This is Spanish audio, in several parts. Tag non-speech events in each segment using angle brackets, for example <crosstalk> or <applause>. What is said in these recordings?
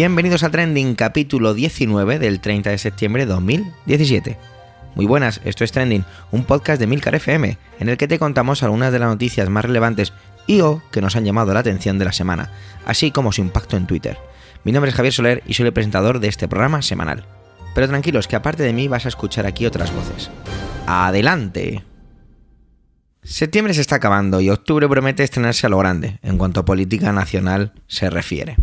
Bienvenidos a Trending, capítulo 19 del 30 de septiembre de 2017. Muy buenas, esto es Trending, un podcast de Milcar FM, en el que te contamos algunas de las noticias más relevantes y o que nos han llamado la atención de la semana, así como su impacto en Twitter. Mi nombre es Javier Soler y soy el presentador de este programa semanal. Pero tranquilos, que aparte de mí vas a escuchar aquí otras voces. ¡Adelante! Septiembre se está acabando y octubre promete estrenarse a lo grande, en cuanto a política nacional se refiere.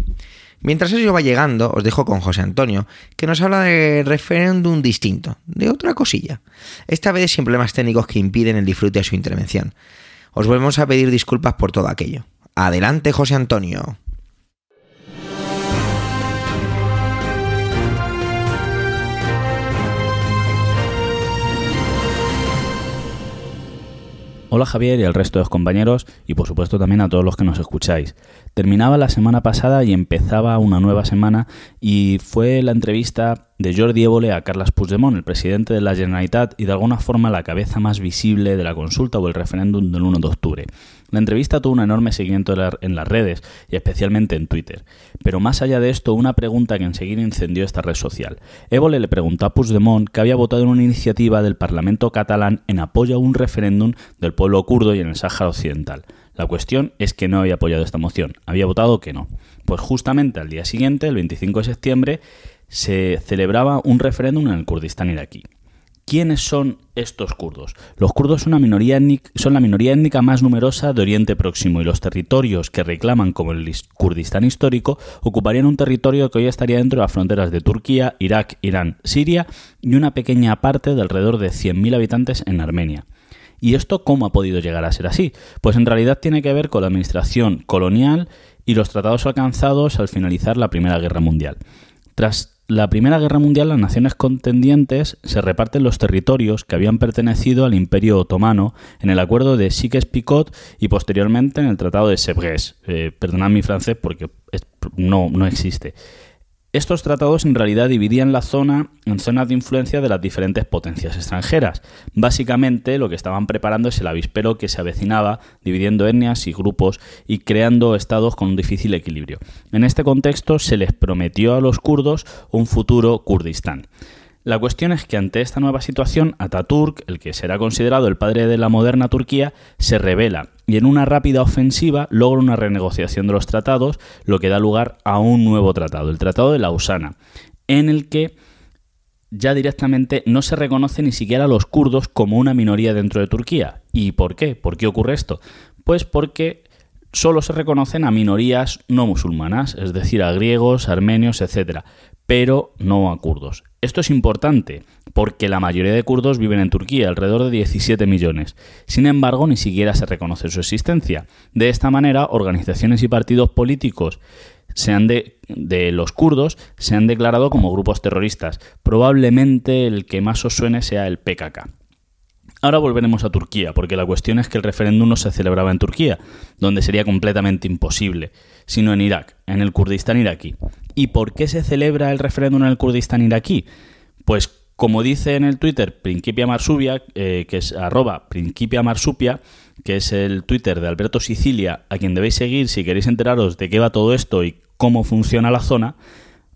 Mientras eso va llegando, os dejo con José Antonio, que nos habla de referéndum distinto, de otra cosilla. Esta vez sin problemas técnicos que impiden el disfrute de su intervención. Os volvemos a pedir disculpas por todo aquello. Adelante, José Antonio. Hola Javier y al resto de los compañeros y por supuesto también a todos los que nos escucháis. Terminaba la semana pasada y empezaba una nueva semana y fue la entrevista de Jordi Évole a Carles Puigdemont, el presidente de la Generalitat y de alguna forma la cabeza más visible de la consulta o el referéndum del 1 de octubre. La entrevista tuvo un enorme seguimiento en las redes y especialmente en Twitter. Pero más allá de esto, una pregunta que enseguida incendió esta red social. Évole le preguntó a Puigdemont que había votado en una iniciativa del Parlamento catalán en apoyo a un referéndum del pueblo kurdo y en el Sáhara Occidental. La cuestión es que no había apoyado esta moción, había votado que no. Pues justamente al día siguiente, el 25 de septiembre, se celebraba un referéndum en el Kurdistán iraquí. ¿Quiénes son estos kurdos? Los kurdos son, la minoría étnica más numerosa de Oriente Próximo y los territorios que reclaman como el Kurdistán histórico ocuparían un territorio que hoy estaría dentro de las fronteras de Turquía, Irak, Irán, Siria y una pequeña parte de alrededor de 100.000 habitantes en Armenia. ¿Y esto cómo ha podido llegar a ser así? Pues en realidad tiene que ver con la administración colonial y los tratados alcanzados al finalizar la Primera Guerra Mundial. Tras la Primera Guerra Mundial, las naciones contendientes se reparten los territorios que habían pertenecido al Imperio Otomano en el acuerdo de Sykes-Picot y posteriormente en el Tratado de Sèvres. Eh, perdonad mi francés porque no, no existe. Estos tratados en realidad dividían la zona en zonas de influencia de las diferentes potencias extranjeras. Básicamente lo que estaban preparando es el avispero que se avecinaba, dividiendo etnias y grupos y creando estados con un difícil equilibrio. En este contexto se les prometió a los kurdos un futuro Kurdistán. La cuestión es que ante esta nueva situación, Ataturk, el que será considerado el padre de la moderna Turquía, se revela y en una rápida ofensiva logra una renegociación de los tratados, lo que da lugar a un nuevo tratado, el Tratado de Lausana, en el que ya directamente no se reconoce ni siquiera a los kurdos como una minoría dentro de Turquía. ¿Y por qué? ¿Por qué ocurre esto? Pues porque solo se reconocen a minorías no musulmanas, es decir, a griegos, armenios, etc., pero no a kurdos. Esto es importante porque la mayoría de kurdos viven en Turquía, alrededor de 17 millones. Sin embargo, ni siquiera se reconoce su existencia. De esta manera, organizaciones y partidos políticos de, de, los kurdos se han declarado como grupos terroristas. Probablemente el que más os suene sea el PKK. Ahora volveremos a Turquía, porque la cuestión es que el referéndum no se celebraba en Turquía, donde sería completamente imposible, sino en Irak, en el Kurdistán iraquí. ¿Y por qué se celebra el referéndum en el Kurdistán iraquí? Pues como dice en el Twitter Principia Marsupia, eh, que es arroba Principia Marsupia, que es el Twitter de Alberto Sicilia, a quien debéis seguir si queréis enteraros de qué va todo esto y cómo funciona la zona,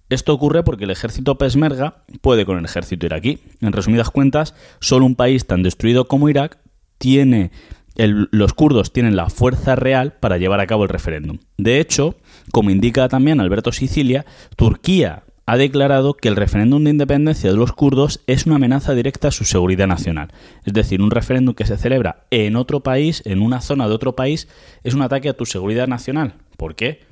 esto ocurre porque el ejército pesmerga puede con el ejército iraquí. En resumidas cuentas, solo un país tan destruido como Irak tiene los kurdos tienen la fuerza real para llevar a cabo el referéndum. De hecho, como indica también Alberto Sicilia, Turquía ha declarado que el referéndum de independencia de los kurdos es una amenaza directa a su seguridad nacional. Es decir, un referéndum que se celebra en otro país, en una zona de otro país, es un ataque a tu seguridad nacional. ¿Por qué?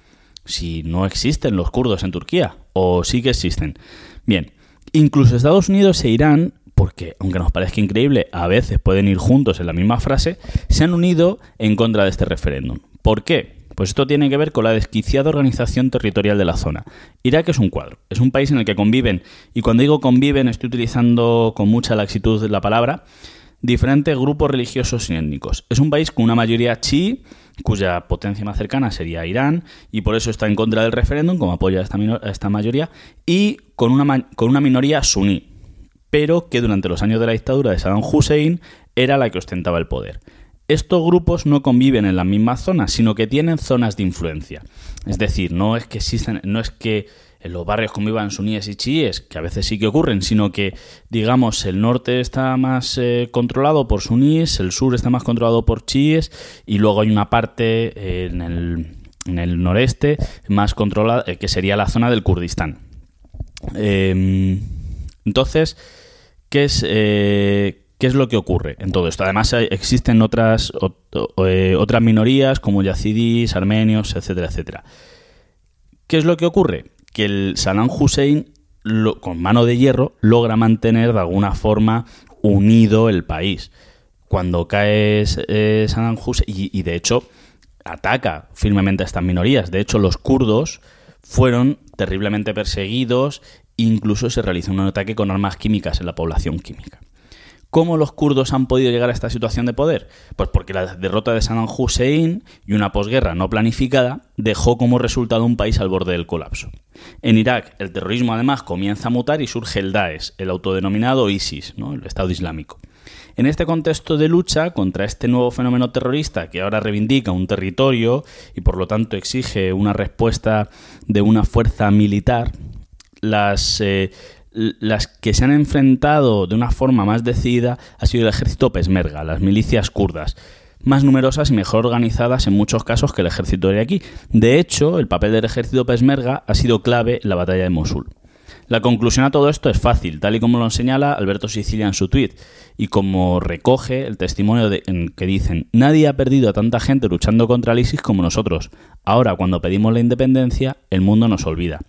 si no existen los kurdos en Turquía, o sí que existen. Bien, incluso Estados Unidos e Irán, porque aunque nos parezca increíble, a veces pueden ir juntos en la misma frase, se han unido en contra de este referéndum. ¿Por qué? Pues esto tiene que ver con la desquiciada organización territorial de la zona. Irak es un cuadro, es un país en el que conviven, y cuando digo conviven estoy utilizando con mucha laxitud la palabra, diferentes grupos religiosos y étnicos. Es un país con una mayoría chií, cuya potencia más cercana sería Irán, y por eso está en contra del referéndum, como apoya a esta, esta mayoría, y con una, con una minoría suní, pero que durante los años de la dictadura de Saddam Hussein era la que ostentaba el poder. Estos grupos no conviven en las mismas zonas, sino que tienen zonas de influencia. Es decir, no es que existen, no es que en los barrios como iban suníes y chiíes, que a veces sí que ocurren, sino que, digamos, el norte está más eh, controlado por suníes, el sur está más controlado por chiíes, y luego hay una parte eh, en, el, noreste más controlada, eh, que sería la zona del Kurdistán. Em, entonces, ¿qué es, ¿qué es lo que ocurre en todo esto? Además, existen otras, otras minorías como yazidis, armenios, etcétera, etcétera. ¿Qué es lo que ocurre? Que el Saddam Hussein, con mano de hierro, logra mantener de alguna forma unido el país. Cuando cae eh, Saddam Hussein, y, de hecho ataca firmemente a estas minorías. De hecho, los kurdos fueron terriblemente perseguidos, incluso se realizó un ataque con armas químicas en la población química. ¿Cómo los kurdos han podido llegar a esta situación de poder? Pues porque la derrota de Saddam Hussein y una posguerra no planificada dejó como resultado un país al borde del colapso. En Irak, el terrorismo además comienza a mutar y surge el Daesh, el autodenominado ISIS, el Estado Islámico. En este contexto de lucha contra este nuevo fenómeno terrorista que ahora reivindica un territorio y por lo tanto exige una respuesta de una fuerza militar, las, eh, las que se han enfrentado de una forma más decidida ha sido el ejército pesmerga, las milicias kurdas más numerosas y mejor organizadas en muchos casos que el ejército aquí. De hecho, el papel del ejército pesmerga ha sido clave en la batalla de Mosul. La conclusión a todo esto es fácil, tal y como lo señala Alberto Sicilia en su tweet, y como recoge el testimonio de, en que dicen, nadie ha perdido a tanta gente luchando contra el ISIS como nosotros. Ahora, cuando pedimos la independencia, el mundo nos olvida.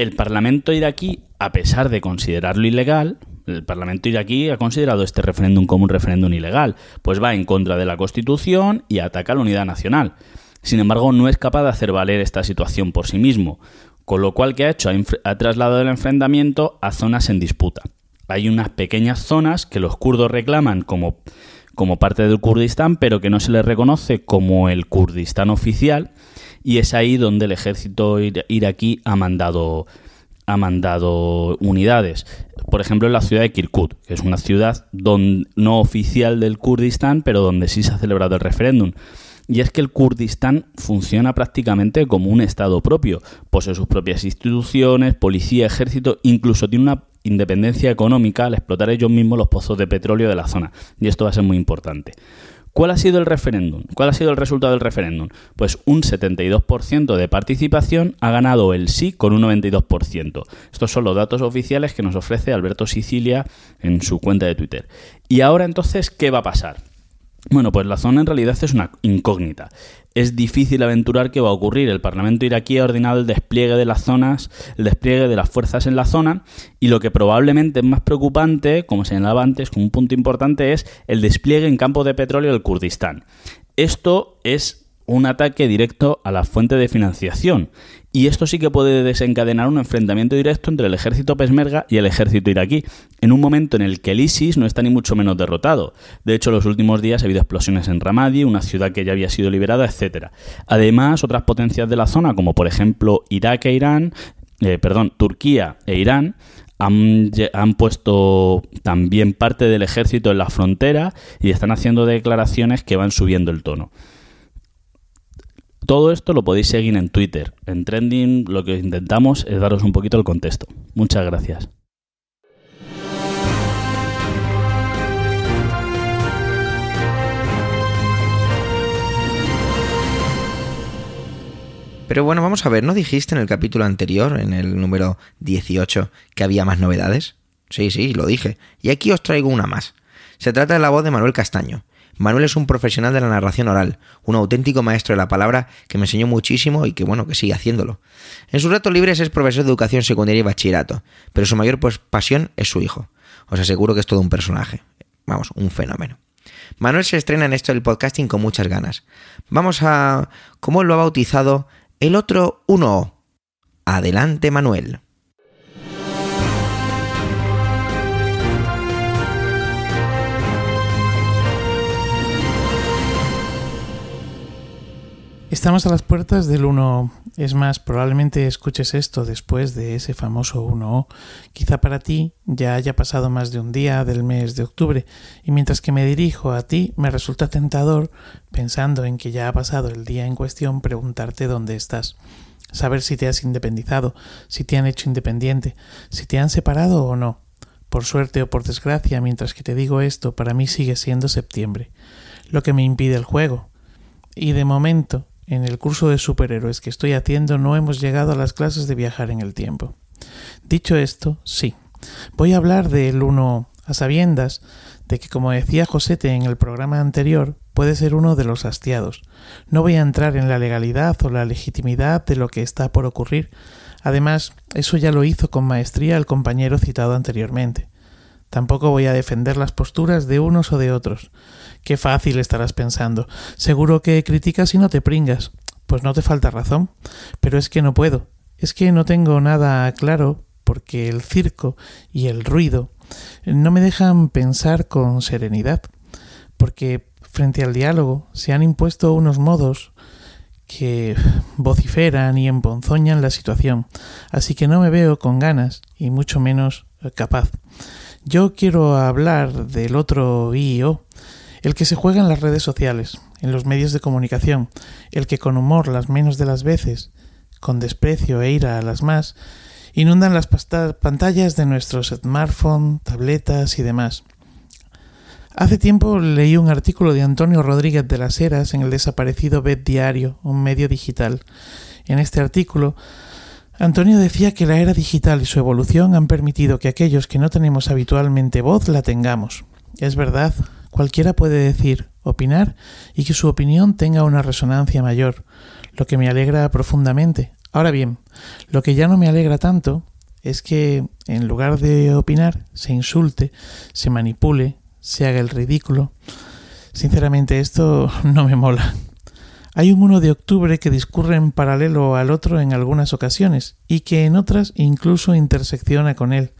El Parlamento iraquí, a pesar de considerarlo ilegal, el Parlamento iraquí ha considerado este referéndum como un referéndum ilegal, pues va en contra de la Constitución y ataca la unidad nacional. Sin embargo, no es capaz de hacer valer esta situación por sí mismo, con lo cual, ¿qué ha hecho? Ha, trasladado el enfrentamiento a zonas en disputa. Hay unas pequeñas zonas que los kurdos reclaman como, como parte del Kurdistán, pero que no se les reconoce como el Kurdistán oficial, y es ahí donde el ejército iraquí ha mandado, ha mandado unidades. Por ejemplo, en la ciudad de Kirkuk, que es una ciudad no oficial del Kurdistán, pero donde sí se ha celebrado el referéndum. Y es que el Kurdistán funciona prácticamente como un Estado propio. Posee sus propias instituciones, policía, ejército, incluso tiene una independencia económica al explotar ellos mismos los pozos de petróleo de la zona. Y esto va a ser muy importante. ¿Cuál ha sido el referéndum? ¿Cuál ha sido el resultado del referéndum? Pues un 72% de participación ha ganado el sí con un 92%. Estos son los datos oficiales que nos ofrece Alberto Sicilia en su cuenta de Twitter. Y ahora entonces, ¿qué va a pasar? Bueno, pues la zona en realidad es una incógnita. Es difícil aventurar qué va a ocurrir. El Parlamento iraquí ha ordenado el despliegue de las zonas, el despliegue de las fuerzas en la zona, y lo que probablemente es más preocupante, como señalaba antes, como un punto importante, es el despliegue en campos de petróleo del Kurdistán. Esto es un ataque directo a la fuente de financiación. Y esto sí que puede desencadenar un enfrentamiento directo entre el ejército pesmerga y el ejército iraquí, en un momento en el que el ISIS no está ni mucho menos derrotado. De hecho, en los últimos días ha habido explosiones en Ramadi, una ciudad que ya había sido liberada, etc. Además, otras potencias de la zona, como por ejemplo Irak e Irán, eh, perdón, Turquía e Irán, han, han, puesto también parte del ejército en la frontera y están haciendo declaraciones que van subiendo el tono. Todo esto lo podéis seguir en Twitter. En Trending lo que intentamos es daros un poquito el contexto. Muchas gracias. Pero bueno, vamos a ver, ¿no dijiste en el capítulo anterior, en el número 18, que había más novedades? Sí, sí, lo dije. Y aquí os traigo una más. Se trata de la voz de Manuel Castaño, Manuel es un profesional de la narración oral, un auténtico maestro de la palabra que me enseñó muchísimo y que bueno, que sigue haciéndolo. En sus ratos libres es profesor de educación secundaria y bachillerato, pero su mayor pues, pasión es su hijo. Os aseguro que es todo un personaje. Vamos, un fenómeno. Manuel se estrena en esto del podcasting con muchas ganas. Vamos a, como él lo ha bautizado, el otro 1. Adelante, Manuel. Estamos a las puertas del 1. Es más, probablemente escuches esto después de ese famoso 1. Quizá para ti ya haya pasado más de un día del mes de octubre, y mientras que me dirijo a ti, me resulta tentador, pensando en que ya ha pasado el día en cuestión, preguntarte dónde estás. saber si te has independizado, si te han hecho independiente, si te han separado o no. Por suerte o por desgracia, mientras que te digo esto, para mí sigue siendo septiembre, lo que me impide el juego. Y de momento, en el curso de superhéroes que estoy haciendo, no hemos llegado a las clases de viajar en el tiempo. Dicho esto, sí. Voy a hablar del uno a sabiendas de que, como decía Josete en el programa anterior, puede ser uno de los hastiados. No voy a entrar en la legalidad o la legitimidad de lo que está por ocurrir. Además, eso ya lo hizo con maestría el compañero citado anteriormente. Tampoco voy a defender las posturas de unos o de otros. Qué fácil estarás pensando. Seguro que criticas y no te pringas. Pues no te falta razón. Pero es que no puedo. Es que no tengo nada claro porque el circo y el ruido no me dejan pensar con serenidad. Porque frente al diálogo se han impuesto unos modos que vociferan y emponzoñan la situación, así que no me veo con ganas y mucho menos capaz. Yo quiero hablar del otro IO, el que se juega en las redes sociales, en los medios de comunicación, el que con humor las menos de las veces, con desprecio e ira a las más, inundan las pantallas de nuestros smartphones, tabletas y demás. Hace tiempo leí un artículo de Antonio Rodríguez de las Heras en el desaparecido Bet Diario, un medio digital. En este artículo, Antonio decía que la era digital y su evolución han permitido que aquellos que no tenemos habitualmente voz la tengamos. Es verdad, cualquiera puede decir, opinar y que su opinión tenga una resonancia mayor, lo que me alegra profundamente. Ahora bien, lo que ya no me alegra tanto es que, en lugar de opinar, se insulte, se manipule, se haga el ridículo. Sinceramente esto <laughs> no me mola. Hay un 1 de octubre que discurre en paralelo al otro en algunas ocasiones y que en otras incluso intersecciona con él.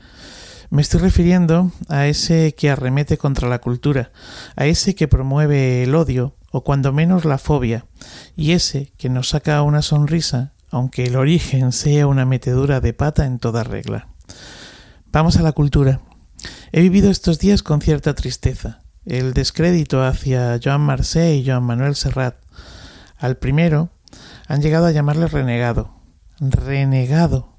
Me estoy refiriendo a ese que arremete contra la cultura, a ese que promueve el odio o cuando menos la fobia, y ese que nos saca una sonrisa, aunque el origen sea una metedura de pata en toda regla. Vamos a la cultura. He vivido estos días con cierta tristeza. El descrédito hacia Joan Marcé y Joan Manuel Serrat. Al primero han llegado a llamarle renegado. Renegado.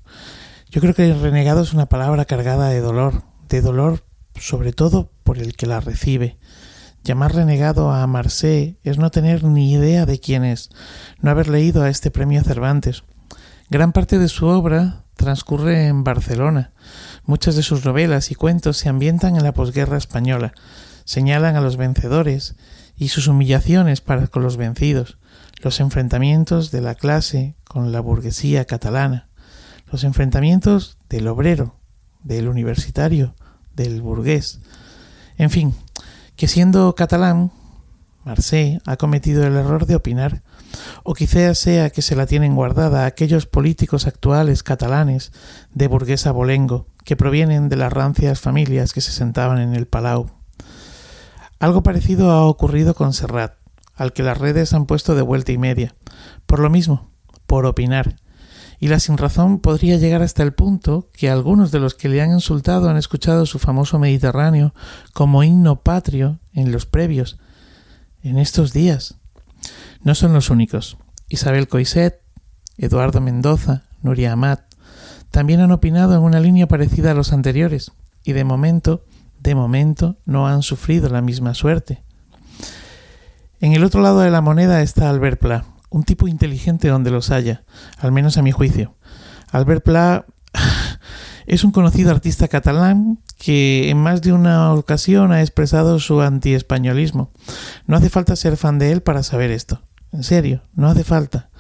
Yo creo que renegado es una palabra cargada de dolor, de dolor sobre todo por el que la recibe. Llamar renegado a Marcé es no tener ni idea de quién es, no haber leído a este premio Cervantes. Gran parte de su obra transcurre en Barcelona, Muchas de sus novelas y cuentos se ambientan en la posguerra española, señalan a los vencedores y sus humillaciones para con los vencidos, los enfrentamientos de la clase con la burguesía catalana, los enfrentamientos del obrero, del universitario, del burgués. En fin, que siendo catalán, Marseille ha cometido el error de opinar, o quizás sea que se la tienen guardada aquellos políticos actuales catalanes de burguesa bolengo, que provienen de las rancias familias que se sentaban en el Palau. Algo parecido ha ocurrido con Serrat, al que las redes han puesto de vuelta y media, por lo mismo, por opinar, y la sinrazón podría llegar hasta el punto que algunos de los que le han insultado han escuchado su famoso Mediterráneo como himno patrio en los previos, en estos días. No son los únicos. Isabel Coiset, Eduardo Mendoza, Nuria Amat, también han opinado en una línea parecida a los anteriores, y de momento, de momento, no han sufrido la misma suerte. En el otro lado de la moneda está Albert Pla, un tipo inteligente donde los haya, al menos a mi juicio. Albert Pla <laughs> es un conocido artista catalán que en más de una ocasión ha expresado su anti-españolismo. No hace falta ser fan de él para saber esto. En serio, no hace falta.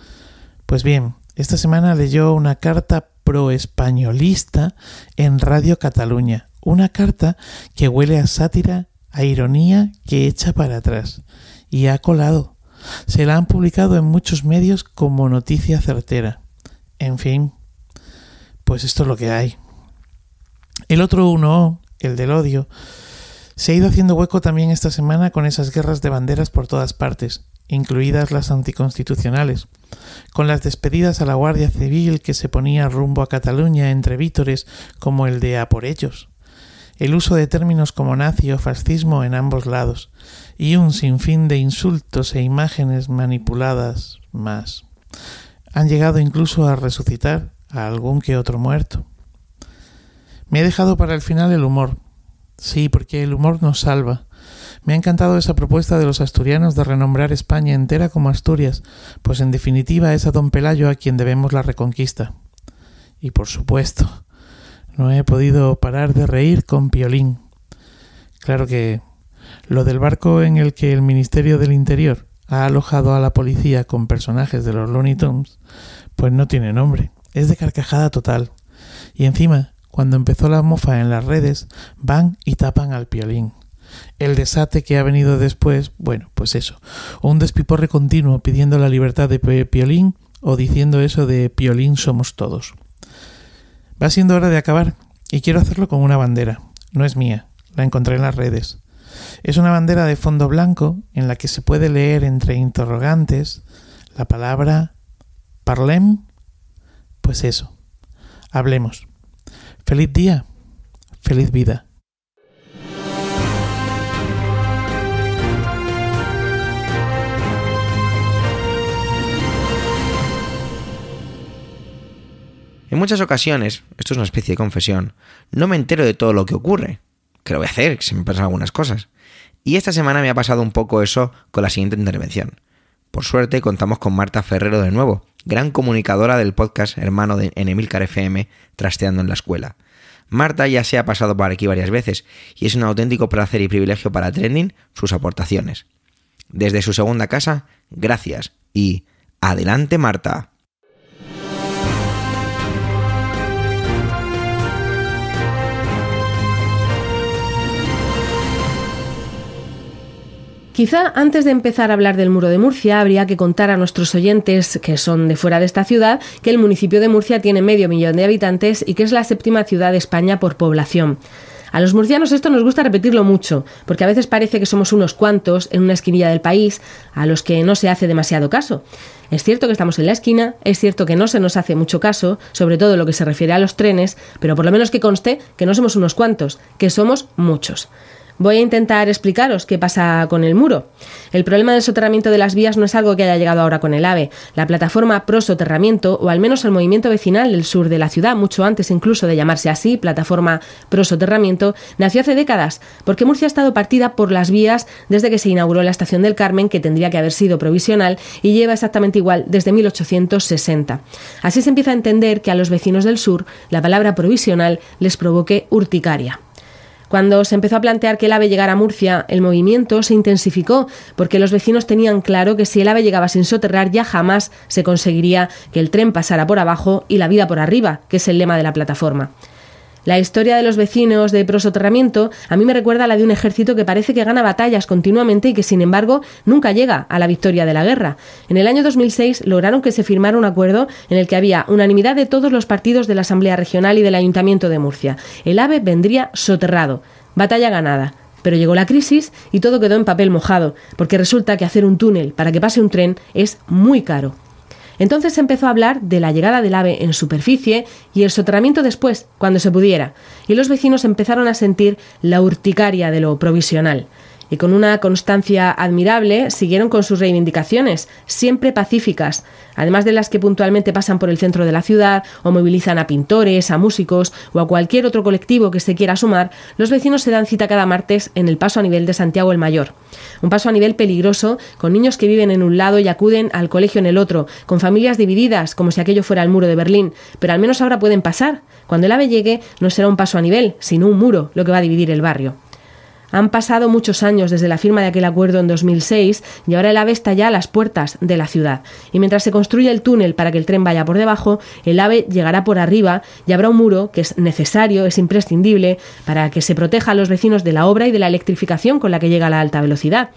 Pues bien, esta semana leyó una carta pro-españolista en Radio Cataluña. Una carta que huele a sátira, a ironía que echa para atrás. Y ha colado. Se la han publicado en muchos medios como noticia certera. En fin, pues esto es lo que hay. El otro uno, el del odio, se ha ido haciendo hueco también esta semana con esas guerras de banderas por todas partes incluidas las anticonstitucionales, con las despedidas a la Guardia Civil que se ponía rumbo a Cataluña entre vítores como el de a por ellos, el uso de términos como nazi o fascismo en ambos lados, y un sinfín de insultos e imágenes manipuladas más. Han llegado incluso a resucitar a algún que otro muerto. Me he dejado para el final el humor. Sí, porque el humor nos salva. Me ha encantado esa propuesta de los asturianos de renombrar España entera como Asturias, pues en definitiva es a don Pelayo a quien debemos la reconquista. Y por supuesto, no he podido parar de reír con Piolín. Claro que lo del barco en el que el Ministerio del Interior ha alojado a la policía con personajes de los Looney Tunes, pues no tiene nombre. Es de carcajada total. Y encima, cuando empezó la mofa en las redes, van y tapan al piolín. El desate que ha venido después, bueno, pues eso, un despiporre continuo pidiendo la libertad de Piolín o diciendo eso de Piolín somos todos. Va siendo hora de acabar y quiero hacerlo con una bandera. No es mía, la encontré en las redes. Es una bandera de fondo blanco en la que se puede leer entre interrogantes la palabra parlem. Pues eso, hablemos. Feliz día, feliz vida. En muchas ocasiones, esto es una especie de confesión, no me entero de todo lo que ocurre. Que lo voy a hacer, que se me pasan algunas cosas. Y esta semana me ha pasado un poco eso con la siguiente intervención. Por suerte contamos con Marta Ferrero de nuevo, gran comunicadora del podcast hermano de Enemilcar FM, Trasteando en la Escuela. Marta ya se ha pasado por aquí varias veces y es un auténtico placer y privilegio para Trending sus aportaciones. Desde su segunda casa, gracias y adelante Marta. Quizá antes de empezar a hablar del muro de Murcia habría que contar a nuestros oyentes que son de fuera de esta ciudad que el municipio de Murcia tiene medio millón de habitantes y que es la séptima ciudad de España por población. A los murcianos esto nos gusta repetirlo mucho, porque a veces parece que somos unos cuantos en una esquinilla del país a los que no se hace demasiado caso. Es cierto que estamos en la esquina, es cierto que no se nos hace mucho caso, sobre todo lo que se refiere a los trenes, pero por lo menos que conste que no somos unos cuantos, que somos muchos. Voy a intentar explicaros qué pasa con el muro. El problema del soterramiento de las vías no es algo que haya llegado ahora con el AVE. La plataforma pro soterramiento, o al menos el movimiento vecinal del sur de la ciudad, mucho antes incluso de llamarse así, plataforma pro soterramiento, nació hace décadas, porque Murcia ha estado partida por las vías desde que se inauguró la estación del Carmen, que tendría que haber sido provisional, y lleva exactamente igual desde 1860. Así se empieza a entender que a los vecinos del sur la palabra provisional les provoque urticaria. Cuando se empezó a plantear que el AVE llegara a Murcia, el movimiento se intensificó porque los vecinos tenían claro que si el AVE llegaba sin soterrar ya jamás se conseguiría que el tren pasara por abajo y la vida por arriba, que es el lema de la plataforma. La historia de los vecinos de prosoterramiento a mí me recuerda a la de un ejército que parece que gana batallas continuamente y que sin embargo nunca llega a la victoria de la guerra. En el año 2006 lograron que se firmara un acuerdo en el que había unanimidad de todos los partidos de la Asamblea Regional y del Ayuntamiento de Murcia. El AVE vendría soterrado. Batalla ganada. Pero llegó la crisis y todo quedó en papel mojado, porque resulta que hacer un túnel para que pase un tren es muy caro. Entonces se empezó a hablar de la llegada del ave en superficie y el soterramiento después, cuando se pudiera, y los vecinos empezaron a sentir la urticaria de lo provisional. Y con una constancia admirable siguieron con sus reivindicaciones, siempre pacíficas, además de las que puntualmente pasan por el centro de la ciudad o movilizan a pintores, a músicos o a cualquier otro colectivo que se quiera sumar, los vecinos se dan cita cada martes en el paso a nivel de Santiago el Mayor. Un paso a nivel peligroso, con niños que viven en un lado y acuden al colegio en el otro, con familias divididas, como si aquello fuera el muro de Berlín, pero al menos ahora pueden pasar. Cuando el ave llegue, no será un paso a nivel, sino un muro lo que va a dividir el barrio. Han pasado muchos años desde la firma de aquel acuerdo en 2006 y ahora el AVE está ya a las puertas de la ciudad. Y mientras se construye el túnel para que el tren vaya por debajo, el AVE llegará por arriba y habrá un muro que es necesario, es imprescindible para que se proteja a los vecinos de la obra y de la electrificación con la que llega la alta velocidad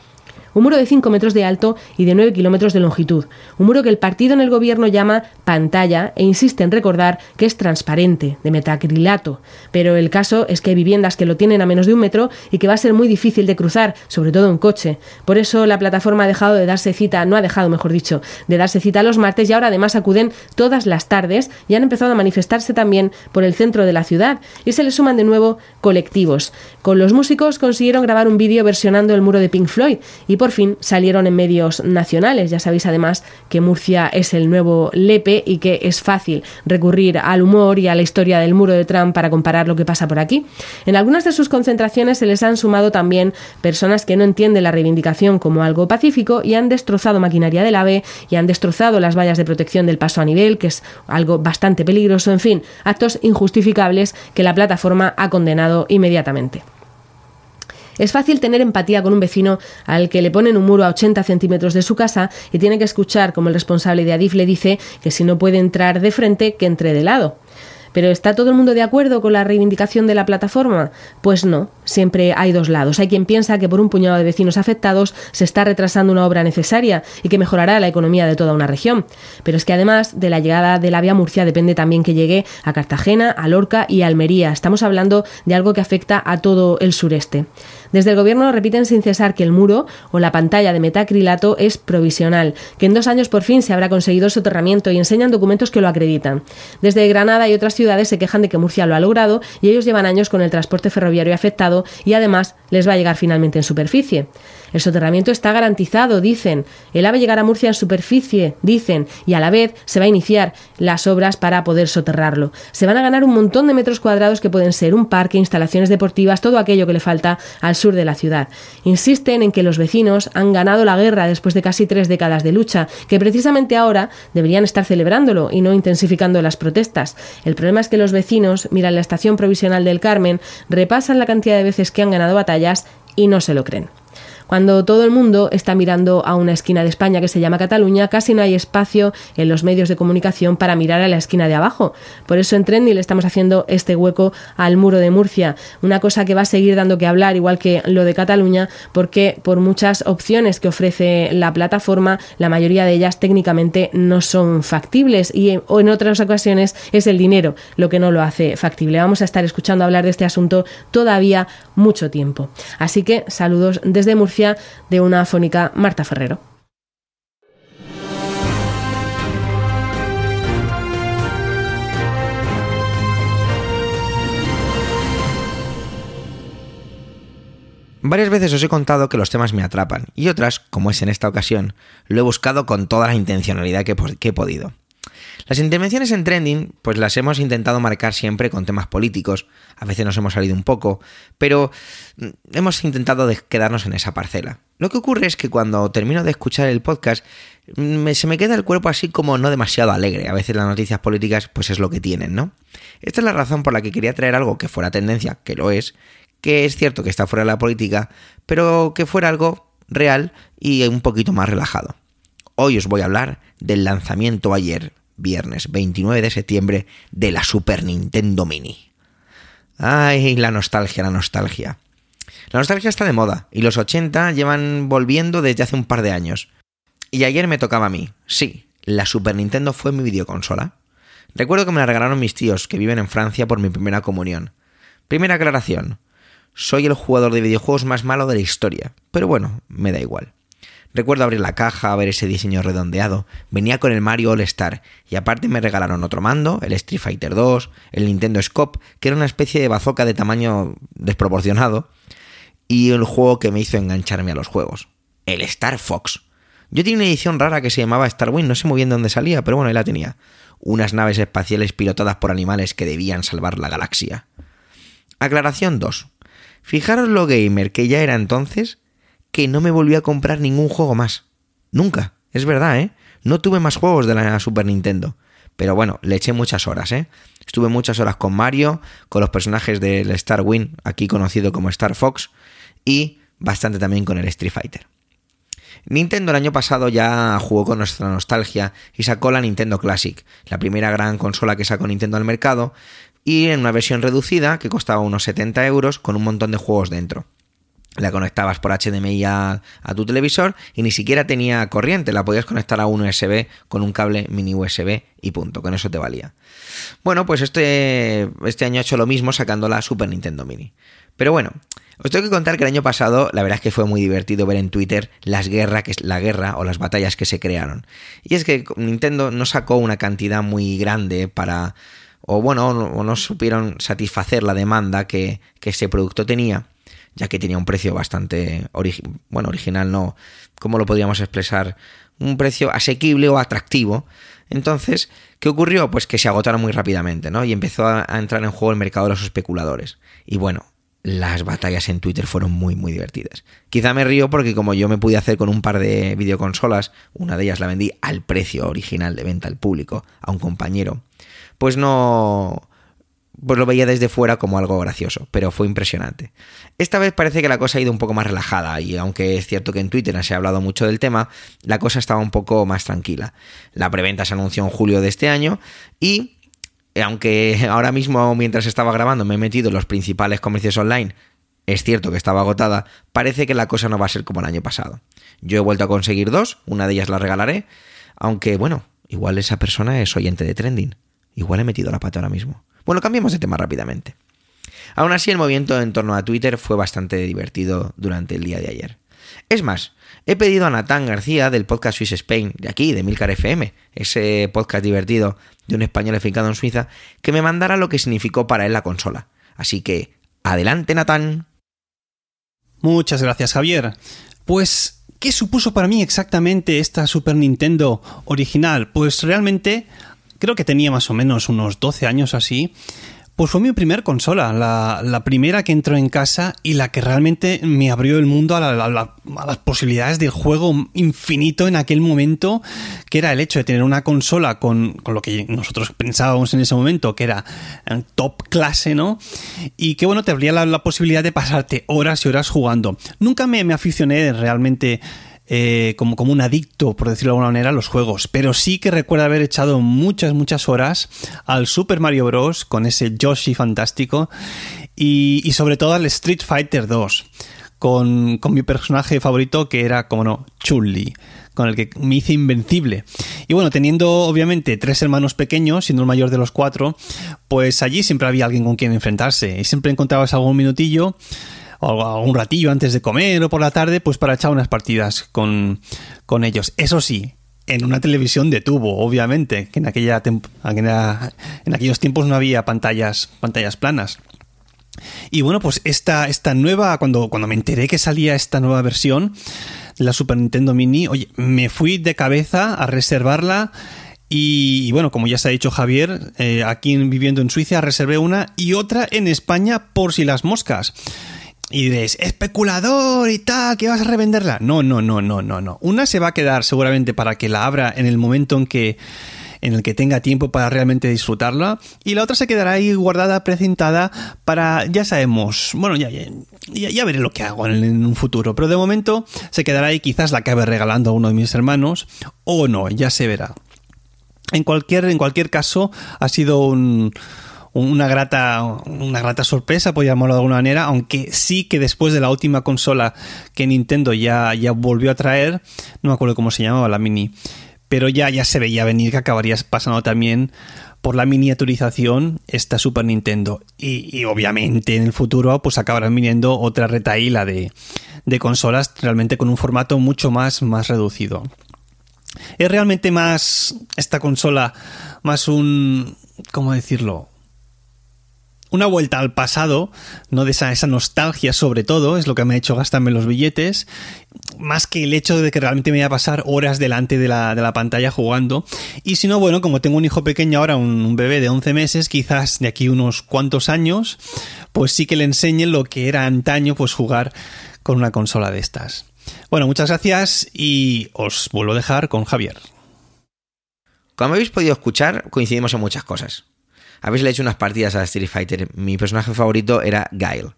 un muro de 5 metros de alto y de 9 kilómetros de longitud, un muro que el partido en el gobierno llama pantalla e insiste en recordar que es transparente, de metacrilato, pero el caso es que hay viviendas que lo tienen a menos de un metro y que va a ser muy difícil de cruzar, sobre todo en coche. Por eso la plataforma ha dejado de darse cita, no ha dejado, mejor dicho, de darse cita los martes y ahora además acuden todas las tardes y han empezado a manifestarse también por el centro de la ciudad y se le suman de nuevo colectivos. Con los músicos consiguieron grabar un vídeo versionando el muro de Pink Floyd y por fin salieron en medios nacionales. Ya sabéis además que Murcia es el nuevo Lepe y que es fácil recurrir al humor y a la historia del muro de Trump para comparar lo que pasa por aquí. En algunas de sus concentraciones se les han sumado también personas que no entienden la reivindicación como algo pacífico y han destrozado maquinaria del AVE y han destrozado las vallas de protección del paso a nivel, que es algo bastante peligroso, en fin, actos injustificables que la plataforma ha condenado inmediatamente. Es fácil tener empatía con un vecino al que le ponen un muro a 80 centímetros de su casa y tiene que escuchar como el responsable de Adif le dice que si no puede entrar de frente, que entre de lado. Pero ¿está todo el mundo de acuerdo con la reivindicación de la plataforma? Pues no, siempre hay dos lados. Hay quien piensa que por un puñado de vecinos afectados se está retrasando una obra necesaria y que mejorará la economía de toda una región. Pero es que además de la llegada de la vía Murcia depende también que llegue a Cartagena, a Lorca y a Almería. Estamos hablando de algo que afecta a todo el sureste. Desde el gobierno repiten sin cesar que el muro o la pantalla de metacrilato es provisional, que en dos años por fin se habrá conseguido soterramiento y enseñan documentos que lo acreditan. Desde Granada y otras ciudades se quejan de que Murcia lo ha logrado y ellos llevan años con el transporte ferroviario afectado y además les va a llegar finalmente en superficie. El soterramiento está garantizado, dicen. El AVE llegará a Murcia en superficie, dicen, y a la vez se va a iniciar las obras para poder soterrarlo. Se van a ganar un montón de metros cuadrados que pueden ser un parque, instalaciones deportivas, todo aquello que le falta al sur de la ciudad. Insisten en que los vecinos han ganado la guerra después de casi tres décadas de lucha, que precisamente ahora deberían estar celebrándolo y no intensificando las protestas. El problema es que los vecinos miran la estación provisional del Carmen, repasan la cantidad de veces que han ganado batallas y no se lo creen. Cuando todo el mundo está mirando a una esquina de España que se llama Cataluña, casi no hay espacio en los medios de comunicación para mirar a la esquina de abajo. Por eso en Trendy le estamos haciendo este hueco al muro de Murcia, una cosa que va a seguir dando que hablar, igual que lo de Cataluña, porque por muchas opciones que ofrece la plataforma, la mayoría de ellas técnicamente no son factibles y o en otras ocasiones es el dinero lo que no lo hace factible. Vamos a estar escuchando hablar de este asunto todavía mucho tiempo. Así que saludos desde Murcia de una afónica Marta Ferrero. Varias veces os he contado que los temas me atrapan y otras, como es en esta ocasión, lo he buscado con toda la intencionalidad que, he podido. Las intervenciones en trending, pues las hemos intentado marcar siempre con temas políticos, a veces nos hemos salido un poco, pero mm, hemos intentado quedarnos en esa parcela. Lo que ocurre es que cuando termino de escuchar el podcast, mm, se me queda el cuerpo así como no demasiado alegre. A veces las noticias políticas, pues es lo que tienen, ¿no? Esta es la razón por la que quería traer algo que fuera tendencia, que lo es, que es cierto que está fuera de la política, pero que fuera algo real y un poquito más relajado. Hoy os voy a hablar del lanzamiento ayer viernes 29 de septiembre de la Super Nintendo Mini. Ay, la nostalgia, la nostalgia. La nostalgia está de moda y los 80 llevan volviendo desde hace un par de años. Y ayer me tocaba a mí. Sí, la Super Nintendo fue mi videoconsola. Recuerdo que me la regalaron mis tíos que viven en Francia por mi primera comunión. Primera aclaración. Soy el jugador de videojuegos más malo de la historia, pero bueno, me da igual. Recuerdo abrir la caja, ver ese diseño redondeado. Venía con el Mario All Star y aparte me regalaron otro mando, el Street Fighter 2, el Nintendo Scope, que era una especie de bazooka de tamaño desproporcionado, y el juego que me hizo engancharme a los juegos, el Star Fox. Yo tenía una edición rara que se llamaba Star Wing, no sé muy bien dónde salía, pero bueno, ahí la tenía. Unas naves espaciales pilotadas por animales que debían salvar la galaxia. Aclaración 2. Fijaros lo gamer que ya era entonces que no me volví a comprar ningún juego más. Nunca, es verdad, ¿eh? No tuve más juegos de la Super Nintendo. Pero bueno, le eché muchas horas, ¿eh? Estuve muchas horas con Mario, con los personajes del Star Wing, aquí conocido como Star Fox, y bastante también con el Street Fighter. Nintendo el año pasado ya jugó con nuestra nostalgia y sacó la Nintendo Classic, la primera gran consola que sacó Nintendo al mercado, y en una versión reducida que costaba unos 70 euros con un montón de juegos dentro la conectabas por HDMI a, tu televisor y ni siquiera tenía corriente, la podías conectar a un USB con un cable mini USB y punto, con eso te valía. Bueno, pues este, este año ha hecho lo mismo sacando la Super Nintendo Mini. Pero bueno, os tengo que contar que el año pasado la verdad es que fue muy divertido ver en Twitter las guerras, que la guerra o las batallas que se crearon. Y es que Nintendo no sacó una cantidad muy grande para... o bueno, o no supieron satisfacer la demanda que, que ese producto tenía ya que tenía un precio bastante bueno, original, no, ¿cómo lo podríamos expresar? Un precio asequible o atractivo. Entonces, ¿qué ocurrió? Pues que se agotaron muy rápidamente, ¿no? Y empezó a, entrar en juego el mercado de los especuladores. Y bueno, las batallas en Twitter fueron muy muy divertidas. Quizá me río porque como yo me pude hacer con un par de videoconsolas, una de ellas la vendí al precio original de venta al público, a un compañero, pues no pues lo veía desde fuera como algo gracioso, pero fue impresionante. Esta vez parece que la cosa ha ido un poco más relajada y aunque es cierto que en Twitter se ha hablado mucho del tema, la cosa estaba un poco más tranquila. La preventa se anunció en julio de este año y aunque <laughs> ahora mismo mientras estaba grabando me he metido en los principales comercios online, es cierto que estaba agotada, parece que la cosa no va a ser como el año pasado. Yo he vuelto a conseguir dos, una de ellas la regalaré, aunque bueno, igual esa persona es oyente de trending. Igual he metido la pata ahora mismo. Bueno, cambiemos de tema rápidamente. Aún así, el movimiento en torno a Twitter fue bastante divertido durante el día de ayer. Es más, he pedido a Natán García del podcast Swiss Spain, de aquí, de Milcar FM, ese podcast divertido de un español afincado en Suiza, que me mandara lo que significó para él la consola. Así que, adelante Natán. Muchas gracias Javier. Pues, ¿qué supuso para mí exactamente esta Super Nintendo original? Pues realmente creo que tenía más o menos unos 12 años así pues fue mi primer consola, la, primera que entró en casa y la que realmente me abrió el mundo a, las posibilidades del juego infinito en aquel momento, que era el hecho de tener una consola con, con lo que nosotros pensábamos en ese momento, que era eh, top clase, ¿no? Y que bueno, te abría la, posibilidad de pasarte horas y horas jugando. Nunca me, me aficioné realmente eh, como, como un adicto, por decirlo de alguna manera, a los juegos. Pero sí que recuerdo haber echado muchas, muchas horas al Super Mario Bros. con ese Yoshi fantástico y, sobre todo al Street Fighter 2. Con, mi personaje favorito que era, como no, Chun-Li, con el que me hice invencible. Y bueno, teniendo obviamente tres hermanos pequeños, siendo el mayor de los cuatro, pues allí siempre había alguien con quien enfrentarse. Y siempre encontrabas algún minutillo o un ratillo antes de comer o por la tarde, pues para echar unas partidas con, con ellos. Eso sí, en una televisión de tubo, obviamente, que en, aquella en aquellos tiempos no había pantallas, pantallas planas. Y bueno, pues esta, esta nueva, cuando, cuando me enteré que salía esta nueva versión de la Super Nintendo Mini, oye, me fui de cabeza a reservarla. Y, bueno, como ya se ha dicho Javier, eh, aquí viviendo en Suiza reservé una y otra en España por si las moscas. Y diréis, especulador y tal, que vas a revenderla. No, no, no, no, no, no. Una se va a quedar seguramente para que la abra en el momento en que en el que tenga tiempo para realmente disfrutarla y la otra se quedará ahí guardada, precintada para, ya sabemos, bueno, ya, ya, ya veré lo que hago en, un futuro, pero de momento se quedará ahí, quizás la acabe regalando a uno de mis hermanos o no, ya se verá. En cualquier, en cualquier caso, ha sido un, una grata, una grata sorpresa, por llamarlo de alguna manera, aunque sí que después de la última consola que Nintendo ya, ya volvió a traer, no me acuerdo cómo se llamaba la mini, pero ya, ya se veía venir que acabarías pasando también por la miniaturización esta Super Nintendo. Y, obviamente en el futuro pues acabarán viniendo otra retaíla de, de consolas realmente con un formato mucho más, más reducido. Es realmente más esta consola, más un, ¿cómo decirlo? Una vuelta al pasado, ¿no? De esa, nostalgia sobre todo, es lo que me ha hecho gastarme los billetes, más que el hecho de que realmente me voy a pasar horas delante de la, de la pantalla jugando. Y si no, bueno, como tengo un hijo pequeño ahora, un, bebé de 11 meses, quizás de aquí unos cuantos años, pues sí que le enseñe lo que era antaño, pues jugar con una consola de estas. Bueno, muchas gracias y os vuelvo a dejar con Javier. Como habéis podido escuchar, coincidimos en muchas cosas habéis hecho unas partidas a Street Fighter. Mi personaje favorito era Guile.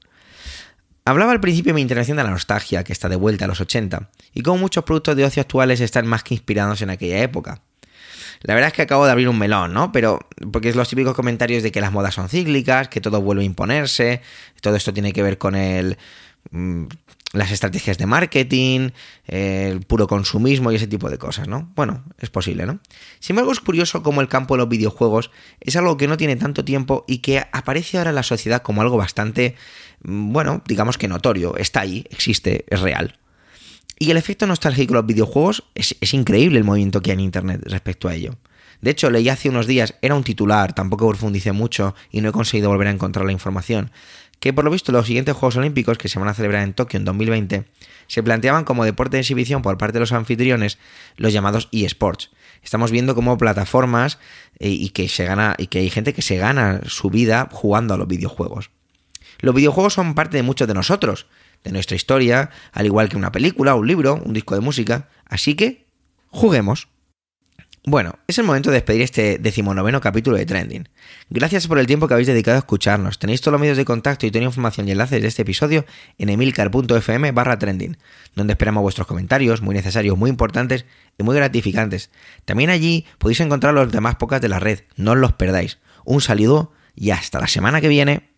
Hablaba al principio de mi intervención de la nostalgia, que está de vuelta a los 80, y como muchos productos de ocio actuales están más que inspirados en aquella época. La verdad es que acabo de abrir un melón, ¿no? Pero porque es los típicos comentarios de que las modas son cíclicas, que todo vuelve a imponerse, todo esto tiene que ver con el mm, las estrategias de marketing, el puro consumismo y ese tipo de cosas, ¿no? Bueno, es posible, ¿no? Sin embargo, es curioso cómo el campo de los videojuegos es algo que no tiene tanto tiempo y que aparece ahora en la sociedad como algo bastante, mm, bueno, digamos que notorio, está ahí, existe, es real. Y el efecto nostálgico de los videojuegos es, es increíble el movimiento que hay en Internet respecto a ello. De hecho, leí hace unos días, era un titular, tampoco profundicé mucho y no he conseguido volver a encontrar la información, que por lo visto los siguientes Juegos Olímpicos, que se van a celebrar en Tokio en 2020, se planteaban como deporte de exhibición por parte de los anfitriones los llamados eSports. Estamos viendo como plataformas eh, y que se gana y que hay gente que se gana su vida jugando a los videojuegos. Los videojuegos son parte de muchos de nosotros, de nuestra historia, al igual que una película, un libro, un disco de música, así que juguemos. Bueno, es el momento de despedir este decimonoveno capítulo de Trending. Gracias por el tiempo que habéis dedicado a escucharnos. Tenéis todos los medios de contacto y toda la información y enlaces de este episodio en emilcar.fm barra trending, donde esperamos vuestros comentarios, muy necesarios, muy importantes y muy gratificantes. También allí podéis encontrar los demás pocas de la red, no os los perdáis. Un saludo y hasta la semana que viene.